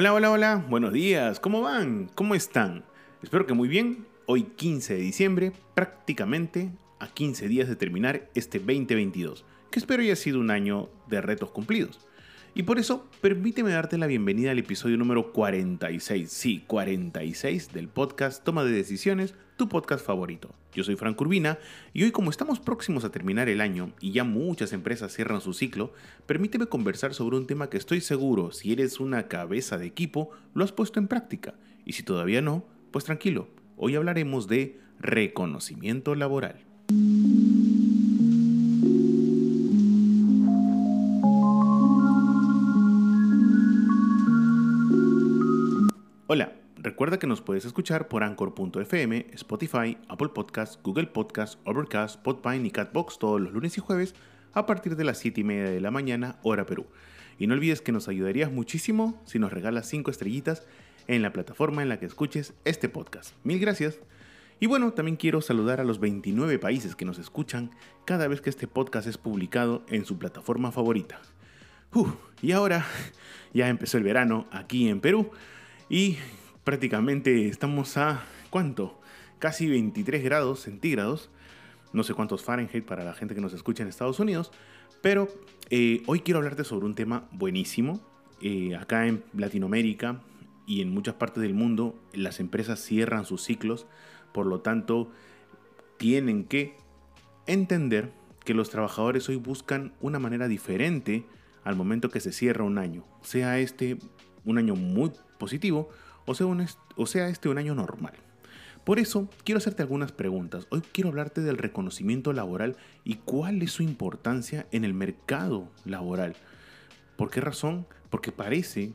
Hola, hola, hola, buenos días, ¿cómo van? ¿Cómo están? Espero que muy bien. Hoy 15 de diciembre, prácticamente a 15 días de terminar este 2022, que espero haya sido un año de retos cumplidos. Y por eso, permíteme darte la bienvenida al episodio número 46, sí, 46 del podcast Toma de Decisiones, tu podcast favorito. Yo soy Frank Urbina y hoy como estamos próximos a terminar el año y ya muchas empresas cierran su ciclo, permíteme conversar sobre un tema que estoy seguro, si eres una cabeza de equipo, lo has puesto en práctica. Y si todavía no, pues tranquilo, hoy hablaremos de reconocimiento laboral. Hola, recuerda que nos puedes escuchar por Anchor.fm, Spotify, Apple Podcasts, Google Podcasts, Overcast, Podpine y Catbox todos los lunes y jueves a partir de las 7 y media de la mañana, hora Perú. Y no olvides que nos ayudarías muchísimo si nos regalas 5 estrellitas en la plataforma en la que escuches este podcast. Mil gracias. Y bueno, también quiero saludar a los 29 países que nos escuchan cada vez que este podcast es publicado en su plataforma favorita. y ahora ya empezó el verano aquí en Perú y prácticamente estamos a ¿cuánto? Casi 23 grados centígrados. No sé cuántos Fahrenheit para la gente que nos escucha en Estados Unidos. Pero eh, hoy quiero hablarte sobre un tema buenísimo. Eh, acá en Latinoamérica y en muchas partes del mundo las empresas cierran sus ciclos. Por lo tanto, tienen que entender que los trabajadores hoy buscan una manera diferente al momento que se cierra un año. Sea este un año muy positivo o sea, este un año normal. Por eso quiero hacerte algunas preguntas. Hoy quiero hablarte del reconocimiento laboral y cuál es su importancia en el mercado laboral. ¿Por qué razón? Porque parece,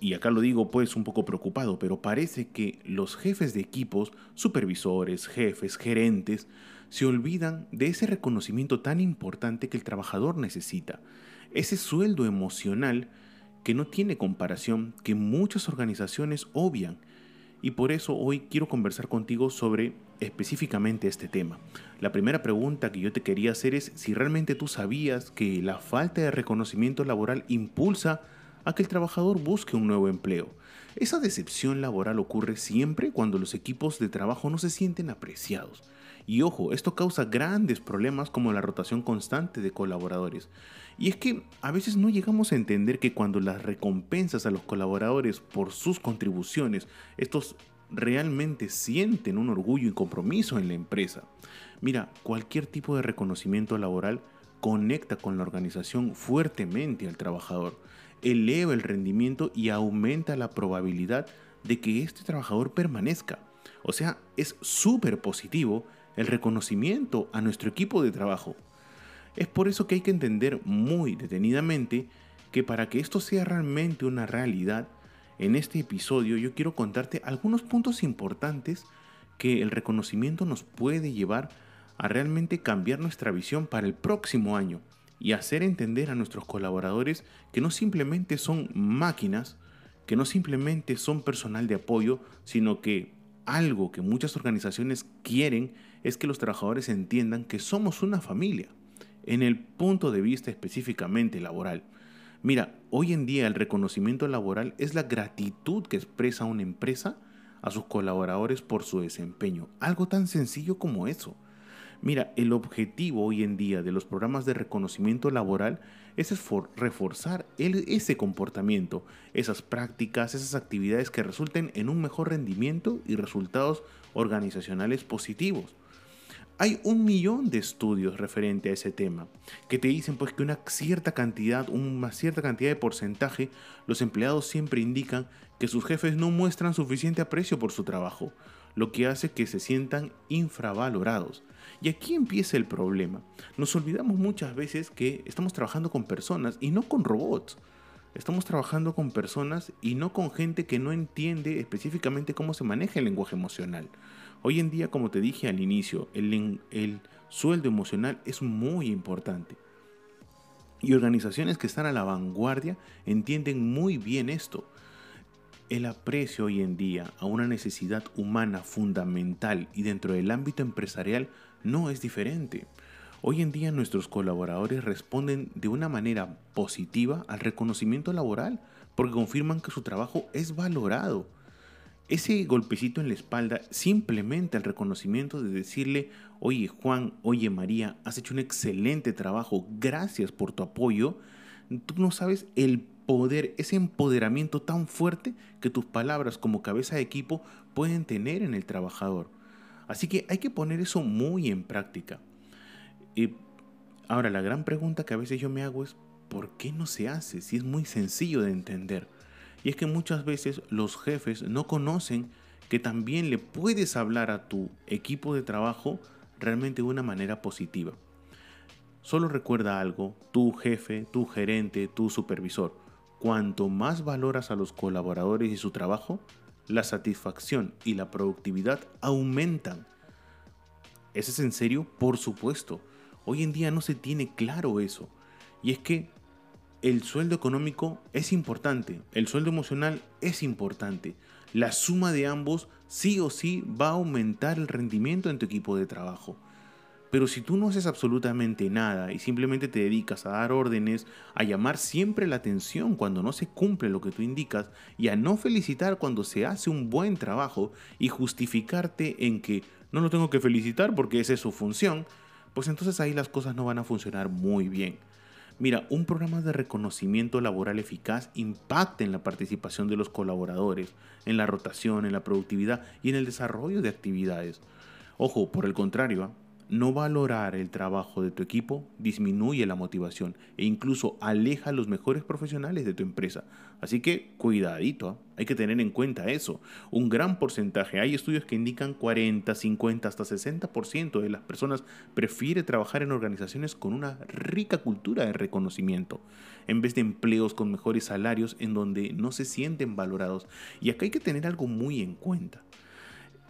y acá lo digo pues un poco preocupado, pero parece que los jefes de equipos, supervisores, jefes, gerentes, se olvidan de ese reconocimiento tan importante que el trabajador necesita. Ese sueldo emocional que no tiene comparación, que muchas organizaciones obvian. Y por eso hoy quiero conversar contigo sobre específicamente este tema. La primera pregunta que yo te quería hacer es si realmente tú sabías que la falta de reconocimiento laboral impulsa a que el trabajador busque un nuevo empleo. Esa decepción laboral ocurre siempre cuando los equipos de trabajo no se sienten apreciados. Y ojo, esto causa grandes problemas como la rotación constante de colaboradores. Y es que a veces no llegamos a entender que cuando las recompensas a los colaboradores por sus contribuciones, estos realmente sienten un orgullo y compromiso en la empresa. Mira, cualquier tipo de reconocimiento laboral conecta con la organización fuertemente al trabajador, eleva el rendimiento y aumenta la probabilidad de que este trabajador permanezca. O sea, es súper positivo el reconocimiento a nuestro equipo de trabajo. Es por eso que hay que entender muy detenidamente que para que esto sea realmente una realidad, en este episodio yo quiero contarte algunos puntos importantes que el reconocimiento nos puede llevar a realmente cambiar nuestra visión para el próximo año y hacer entender a nuestros colaboradores que no simplemente son máquinas, que no simplemente son personal de apoyo, sino que algo que muchas organizaciones quieren es que los trabajadores entiendan que somos una familia, en el punto de vista específicamente laboral. Mira, hoy en día el reconocimiento laboral es la gratitud que expresa una empresa a sus colaboradores por su desempeño. Algo tan sencillo como eso. Mira, el objetivo hoy en día de los programas de reconocimiento laboral es reforzar ese comportamiento, esas prácticas, esas actividades que resulten en un mejor rendimiento y resultados organizacionales positivos. Hay un millón de estudios referente a ese tema que te dicen pues que una cierta cantidad, una cierta cantidad de porcentaje, los empleados siempre indican que sus jefes no muestran suficiente aprecio por su trabajo, lo que hace que se sientan infravalorados. Y aquí empieza el problema. Nos olvidamos muchas veces que estamos trabajando con personas y no con robots. Estamos trabajando con personas y no con gente que no entiende específicamente cómo se maneja el lenguaje emocional. Hoy en día, como te dije al inicio, el, el sueldo emocional es muy importante. Y organizaciones que están a la vanguardia entienden muy bien esto. El aprecio hoy en día a una necesidad humana fundamental y dentro del ámbito empresarial no es diferente. Hoy en día nuestros colaboradores responden de una manera positiva al reconocimiento laboral porque confirman que su trabajo es valorado. Ese golpecito en la espalda, simplemente el reconocimiento de decirle, oye Juan, oye María, has hecho un excelente trabajo, gracias por tu apoyo, tú no sabes el poder, ese empoderamiento tan fuerte que tus palabras como cabeza de equipo pueden tener en el trabajador. Así que hay que poner eso muy en práctica. Y ahora la gran pregunta que a veces yo me hago es, ¿por qué no se hace? Si es muy sencillo de entender. Y es que muchas veces los jefes no conocen que también le puedes hablar a tu equipo de trabajo realmente de una manera positiva. Solo recuerda algo, tu jefe, tu gerente, tu supervisor. Cuanto más valoras a los colaboradores y su trabajo, la satisfacción y la productividad aumentan. ¿Ese es en serio? Por supuesto. Hoy en día no se tiene claro eso. Y es que el sueldo económico es importante, el sueldo emocional es importante. La suma de ambos sí o sí va a aumentar el rendimiento en tu equipo de trabajo. Pero si tú no haces absolutamente nada y simplemente te dedicas a dar órdenes, a llamar siempre la atención cuando no se cumple lo que tú indicas y a no felicitar cuando se hace un buen trabajo y justificarte en que no lo tengo que felicitar porque esa es su función, pues entonces ahí las cosas no van a funcionar muy bien. Mira, un programa de reconocimiento laboral eficaz impacta en la participación de los colaboradores, en la rotación, en la productividad y en el desarrollo de actividades. Ojo, por el contrario, no valorar el trabajo de tu equipo disminuye la motivación e incluso aleja a los mejores profesionales de tu empresa. Así que cuidadito, ¿ah? hay que tener en cuenta eso. Un gran porcentaje, hay estudios que indican 40, 50, hasta 60% de las personas prefiere trabajar en organizaciones con una rica cultura de reconocimiento, en vez de empleos con mejores salarios en donde no se sienten valorados. Y acá hay que tener algo muy en cuenta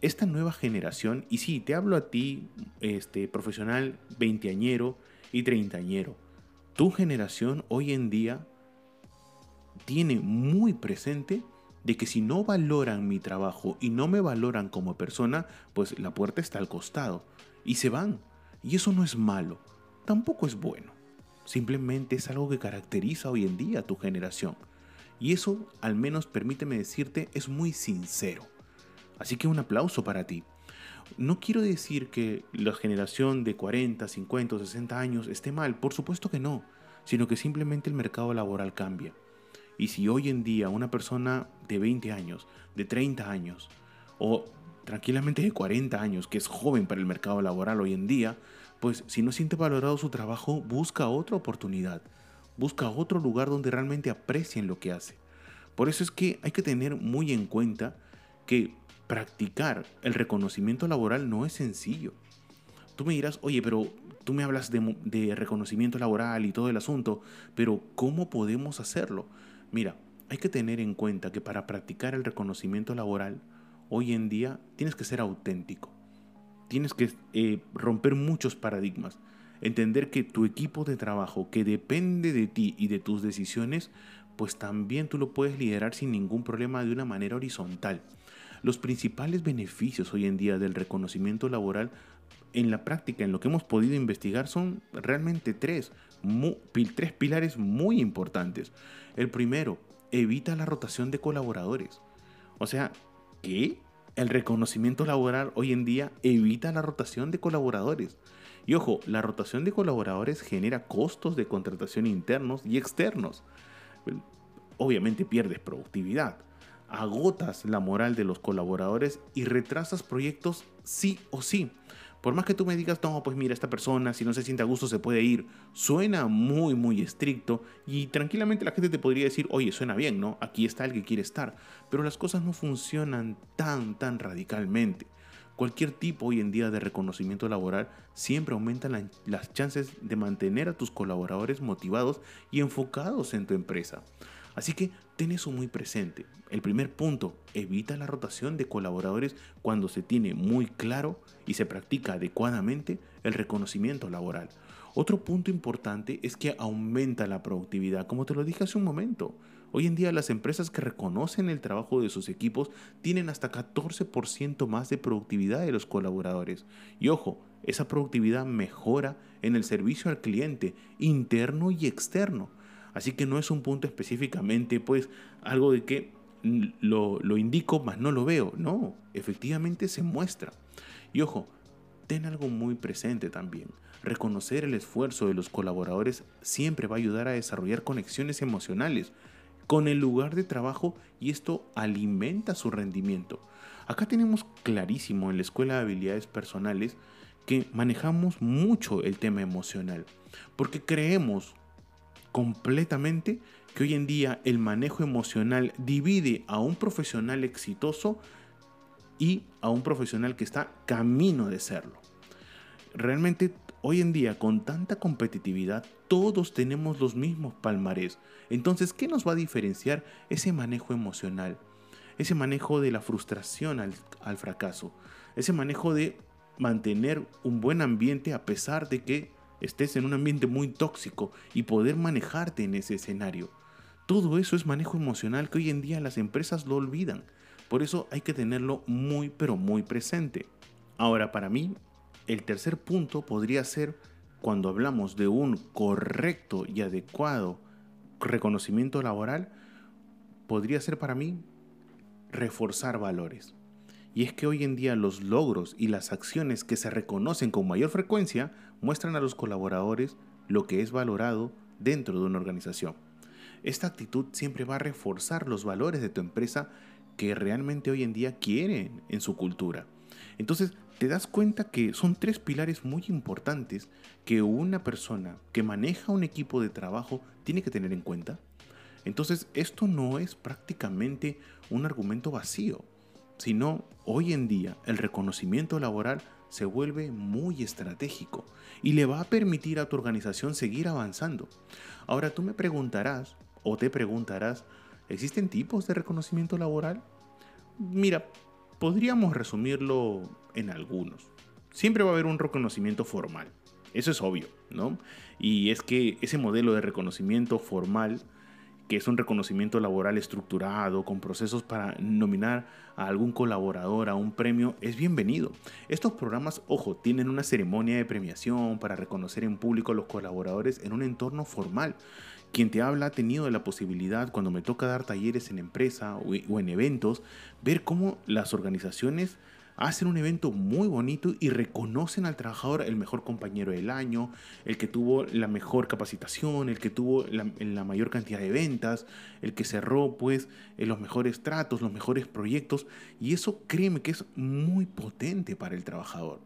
esta nueva generación, y sí, te hablo a ti, este, profesional veinteañero y treintañero, tu generación hoy en día tiene muy presente de que si no valoran mi trabajo y no me valoran como persona, pues la puerta está al costado y se van. Y eso no es malo, tampoco es bueno. Simplemente es algo que caracteriza hoy en día a tu generación. Y eso, al menos permíteme decirte, es muy sincero. Así que un aplauso para ti. No quiero decir que la generación de 40, 50 o 60 años esté mal, por supuesto que no, sino que simplemente el mercado laboral cambia. Y si hoy en día una persona de 20 años, de 30 años, o tranquilamente de 40 años, que es joven para el mercado laboral hoy en día, pues si no siente valorado su trabajo, busca otra oportunidad, busca otro lugar donde realmente aprecien lo que hace. Por eso es que hay que tener muy en cuenta que practicar el reconocimiento laboral no es sencillo. Tú me dirás, oye, pero tú me hablas de, reconocimiento laboral y todo el asunto, pero ¿cómo podemos hacerlo? Mira, hay que tener en cuenta que para practicar el reconocimiento laboral, hoy en día tienes que ser auténtico. Tienes que eh, romper muchos paradigmas. Entender que tu equipo de trabajo, que depende de ti y de tus decisiones, pues también tú lo puedes liderar sin ningún problema de una manera horizontal. Los principales beneficios hoy en día del reconocimiento laboral en la práctica, en lo que hemos podido investigar, son realmente tres, tres pilares muy importantes. El primero, evita la rotación de colaboradores. O sea, que el reconocimiento laboral hoy en día evita la rotación de colaboradores. Y ojo, la rotación de colaboradores genera costos de contratación internos y externos. Obviamente pierdes productividad agotas la moral de los colaboradores y retrasas proyectos sí o sí. Por más que tú me digas, no, pues mira, esta persona, si no se siente a gusto, se puede ir. Suena muy, muy estricto y tranquilamente la gente te podría decir, oye, suena bien, ¿no? Aquí está el que quiere estar. Pero las cosas no funcionan tan, tan radicalmente. Cualquier tipo hoy en día de reconocimiento laboral siempre aumenta las chances de mantener a tus colaboradores motivados y enfocados en tu empresa. Así que ten eso muy presente. El primer punto, evita la rotación de colaboradores cuando se tiene muy claro y se practica adecuadamente el reconocimiento laboral. Otro punto importante es que aumenta la productividad, como te lo dije hace un momento. Hoy en día las empresas que reconocen el trabajo de sus equipos tienen hasta 14% más de productividad de los colaboradores. Y ojo, esa productividad mejora en el servicio al cliente, interno y externo. Así que no es un punto específicamente, pues, algo de que lo, lo indico, mas no lo veo. No, efectivamente se muestra. Y ojo, ten algo muy presente también. Reconocer el esfuerzo de los colaboradores siempre va a ayudar a desarrollar conexiones emocionales con el lugar de trabajo y esto alimenta su rendimiento. Acá tenemos clarísimo en la Escuela de Habilidades Personales que manejamos mucho el tema emocional, porque creemos completamente que hoy en día el manejo emocional divide a un profesional exitoso y a un profesional que está camino de serlo. Realmente hoy en día con tanta competitividad todos tenemos los mismos palmarés. Entonces, ¿qué nos va a diferenciar ese manejo emocional? Ese manejo de la frustración al, al fracaso. Ese manejo de mantener un buen ambiente a pesar de que estés en un ambiente muy tóxico y poder manejarte en ese escenario. Todo eso es manejo emocional que hoy en día las empresas lo olvidan. Por eso hay que tenerlo muy pero muy presente. Ahora, para mí, el tercer punto podría ser cuando hablamos de un correcto y adecuado reconocimiento laboral, podría ser para mí reforzar valores. Y es que hoy en día los logros y las acciones que se reconocen con mayor frecuencia muestran a los colaboradores lo que es valorado dentro de una organización. Esta actitud siempre va a reforzar los valores de tu empresa que realmente hoy en día quieren en su cultura. Entonces, te das cuenta que son tres pilares muy importantes que una persona que maneja un equipo de trabajo tiene que tener en cuenta. Entonces, esto no es prácticamente un argumento vacío, sino hoy en día el reconocimiento laboral se vuelve muy estratégico y le va a permitir a tu organización seguir avanzando. Ahora tú me preguntarás o te preguntarás, ¿existen tipos de reconocimiento laboral? Mira, podríamos resumirlo en algunos. Siempre va a haber un reconocimiento formal, eso es obvio, ¿no? Y es que ese modelo de reconocimiento formal que es un reconocimiento laboral estructurado, con procesos para nominar a algún colaborador a un premio, es bienvenido. Estos programas, ojo, tienen una ceremonia de premiación para reconocer en público a los colaboradores en un entorno formal. Quien te habla ha tenido la posibilidad, cuando me toca dar talleres en empresa o en eventos, ver cómo las organizaciones hacen un evento muy bonito y reconocen al trabajador el mejor compañero del año, el que tuvo la mejor capacitación, el que tuvo la, mayor cantidad de ventas, el que cerró pues los mejores tratos, los mejores proyectos y eso créeme que es muy potente para el trabajador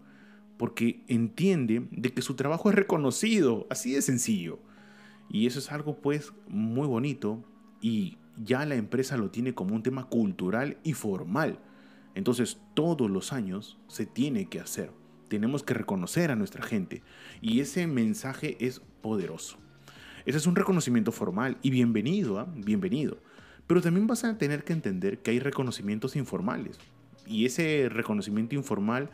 porque entiende de que su trabajo es reconocido, así de sencillo. Y eso es algo pues muy bonito y ya la empresa lo tiene como un tema cultural y formal. Entonces todos los años se tiene que hacer. Tenemos que reconocer a nuestra gente. Y ese mensaje es poderoso. Ese es un reconocimiento formal y bienvenido, ¿ah? bienvenido. Pero también vas a tener que entender que hay reconocimientos informales. Y ese reconocimiento informal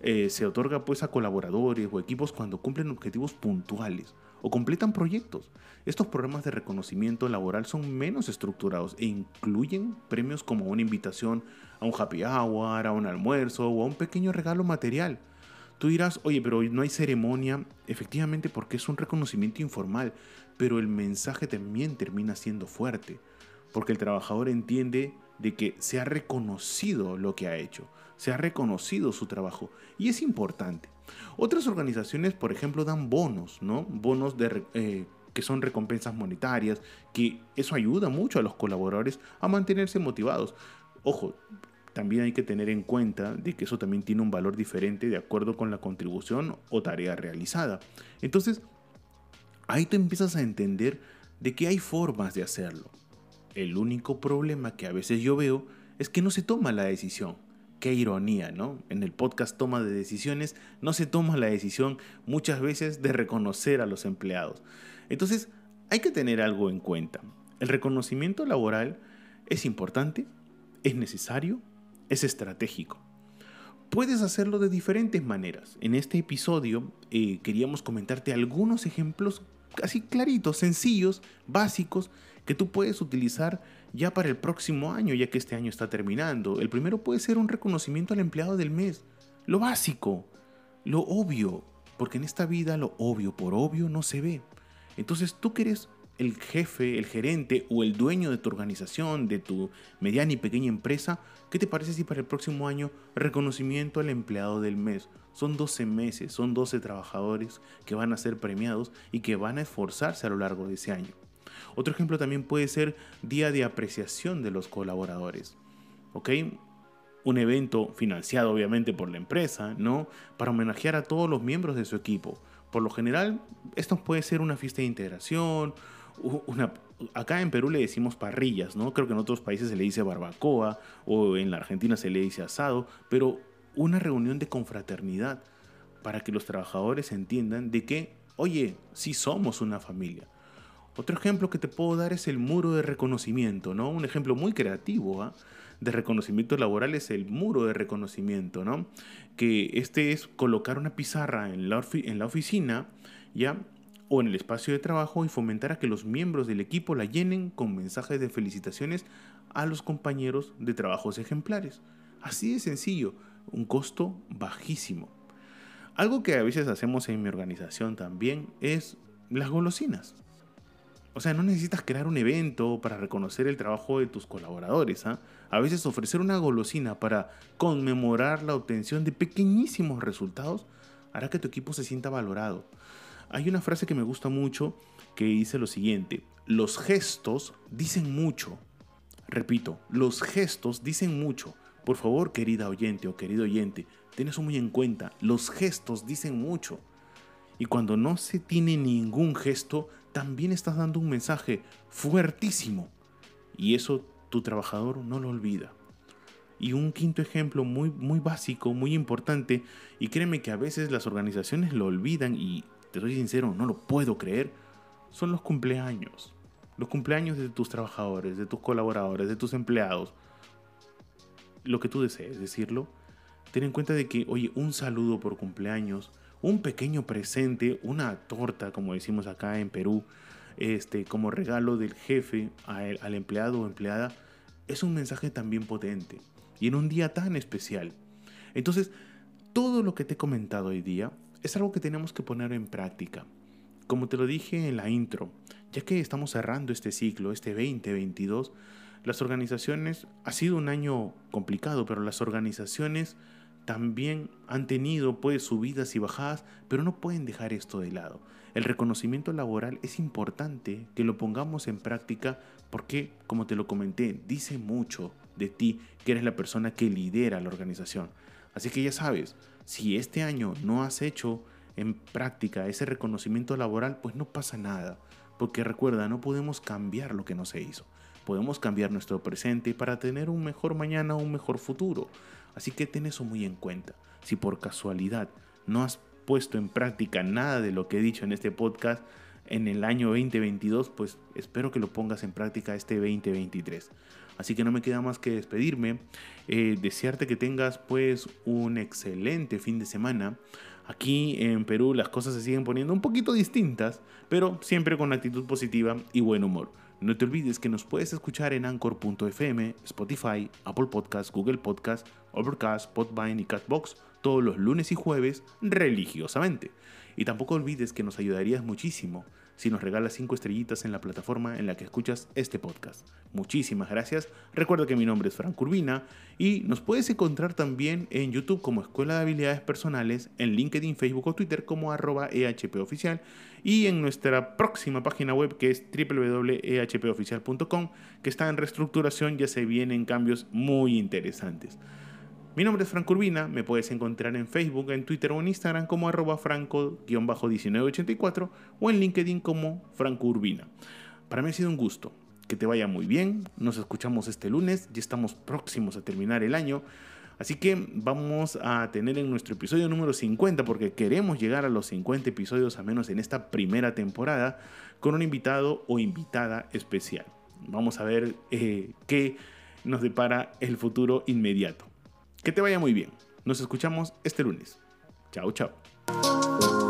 eh, se otorga pues a colaboradores o equipos cuando cumplen objetivos puntuales o completan proyectos. Estos programas de reconocimiento laboral son menos estructurados e incluyen premios como una invitación a un happy hour, a un almuerzo o a un pequeño regalo material. Tú dirás, oye, pero no hay ceremonia, efectivamente porque es un reconocimiento informal, pero el mensaje también termina siendo fuerte, porque el trabajador entiende de que se ha reconocido lo que ha hecho, se ha reconocido su trabajo y es importante. Otras organizaciones, por ejemplo, dan bonos, ¿no? Bonos eh, que son recompensas monetarias, que eso ayuda mucho a los colaboradores a mantenerse motivados. Ojo, también hay que tener en cuenta de que eso también tiene un valor diferente de acuerdo con la contribución o tarea realizada. Entonces, ahí te empiezas a entender de que hay formas de hacerlo. El único problema que a veces yo veo es que no se toma la decisión. Qué ironía, ¿no? En el podcast Toma de Decisiones no se toma la decisión muchas veces de reconocer a los empleados. Entonces, hay que tener algo en cuenta. El reconocimiento laboral es importante, es necesario, es estratégico. Puedes hacerlo de diferentes maneras. En este episodio eh, queríamos comentarte algunos ejemplos casi claritos, sencillos, básicos, que tú puedes utilizar ya para el próximo año, ya que este año está terminando. El primero puede ser un reconocimiento al empleado del mes. Lo básico, lo obvio, porque en esta vida lo obvio por obvio no se ve. Entonces tú que eres el jefe, el gerente o el dueño de tu organización, de tu mediana y pequeña empresa, ¿qué te parece si para el próximo año reconocimiento al empleado del mes? Son 12 meses, son 12 trabajadores que van a ser premiados y que van a esforzarse a lo largo de ese año. Otro ejemplo también puede ser día de apreciación de los colaboradores. ¿Ok? Un evento financiado obviamente por la empresa, ¿no? Para homenajear a todos los miembros de su equipo. Por lo general, esto puede ser una fiesta de integración, acá en Perú le decimos parrillas, ¿no? Creo que en otros países se le dice barbacoa o en la Argentina se le dice asado, pero una reunión de confraternidad para que los trabajadores entiendan de que, oye, sí somos una familia. Otro ejemplo que te puedo dar es el muro de reconocimiento, ¿no? Un ejemplo muy creativo ¿ah? de reconocimiento laboral es el muro de reconocimiento, ¿no? Que este es colocar una pizarra en la, en la oficina, ¿ya? o en el espacio de trabajo y fomentar a que los miembros del equipo la llenen con mensajes de felicitaciones a los compañeros de trabajos ejemplares. Así de sencillo, un costo bajísimo. Algo que a veces hacemos en mi organización también es las golosinas. O sea, no necesitas crear un evento para reconocer el trabajo de tus colaboradores. ¿ah? A veces ofrecer una golosina para conmemorar la obtención de pequeñísimos resultados hará que tu equipo se sienta valorado. Hay una frase que me gusta mucho que dice lo siguiente, los gestos dicen mucho. Repito, los gestos dicen mucho. Por favor, querida oyente o querido oyente, ten eso muy en cuenta. Los gestos dicen mucho. Y cuando no se tiene ningún gesto, también estás dando un mensaje fuertísimo. Y eso tu trabajador no lo olvida. Y un quinto ejemplo muy, muy básico, muy importante, y créeme que a veces las organizaciones lo olvidan y te soy sincero, no lo puedo creer, son los cumpleaños. Los cumpleaños de tus trabajadores, de tus colaboradores, de tus empleados. Lo que tú desees decirlo. Ten en cuenta de que, oye, un saludo por cumpleaños, un pequeño presente, una torta, como decimos acá en Perú, este, como regalo del jefe al empleado o empleada, es un mensaje también potente. Y en un día tan especial. Entonces, todo lo que te he comentado hoy día es algo que tenemos que poner en práctica. Como te lo dije en la intro, ya que estamos cerrando este ciclo, este 2022, las organizaciones, ha sido un año complicado, pero las organizaciones también han tenido pues subidas y bajadas, pero no pueden dejar esto de lado. El reconocimiento laboral es importante que lo pongamos en práctica porque, como te lo comenté, dice mucho de ti que eres la persona que lidera la organización. Así que ya sabes, si este año no has hecho en práctica ese reconocimiento laboral, pues no pasa nada. Porque recuerda, no podemos cambiar lo que no se hizo. Podemos cambiar nuestro presente para tener un mejor mañana o un mejor futuro. Así que ten eso muy en cuenta. Si por casualidad no has puesto en práctica nada de lo que he dicho en este podcast en el año 2022, pues espero que lo pongas en práctica este 2023. Así que no me queda más que despedirme, eh, desearte que tengas pues un excelente fin de semana. Aquí en Perú las cosas se siguen poniendo un poquito distintas, pero siempre con actitud positiva y buen humor. No te olvides que nos puedes escuchar en Anchor.fm, Spotify, Apple Podcasts, Google Podcasts, Overcast, Podvine y Catbox todos los lunes y jueves religiosamente. Y tampoco olvides que nos ayudarías muchísimo si nos regalas 5 estrellitas en la plataforma en la que escuchas este podcast. Muchísimas gracias. Recuerda que mi nombre es Frank Urbina y nos puedes encontrar también en YouTube como Escuela de Habilidades Personales, en LinkedIn, Facebook o Twitter como arroba EHPoficial y en nuestra próxima página web que es www.ehpoficial.com que está en reestructuración, ya se vienen cambios muy interesantes. Mi nombre es Franco Urbina, me puedes encontrar en Facebook, en Twitter o en Instagram como arroba franco-1984 o en LinkedIn como Franco Urbina. Para mí ha sido un gusto, que te vaya muy bien, nos escuchamos este lunes, ya estamos próximos a terminar el año, así que vamos a tener en nuestro episodio número 50, porque queremos llegar a los 50 episodios a menos en esta primera temporada, con un invitado o invitada especial. Vamos a ver eh, qué nos depara el futuro inmediato. Que te vaya muy bien. Nos escuchamos este lunes. Chao, chao.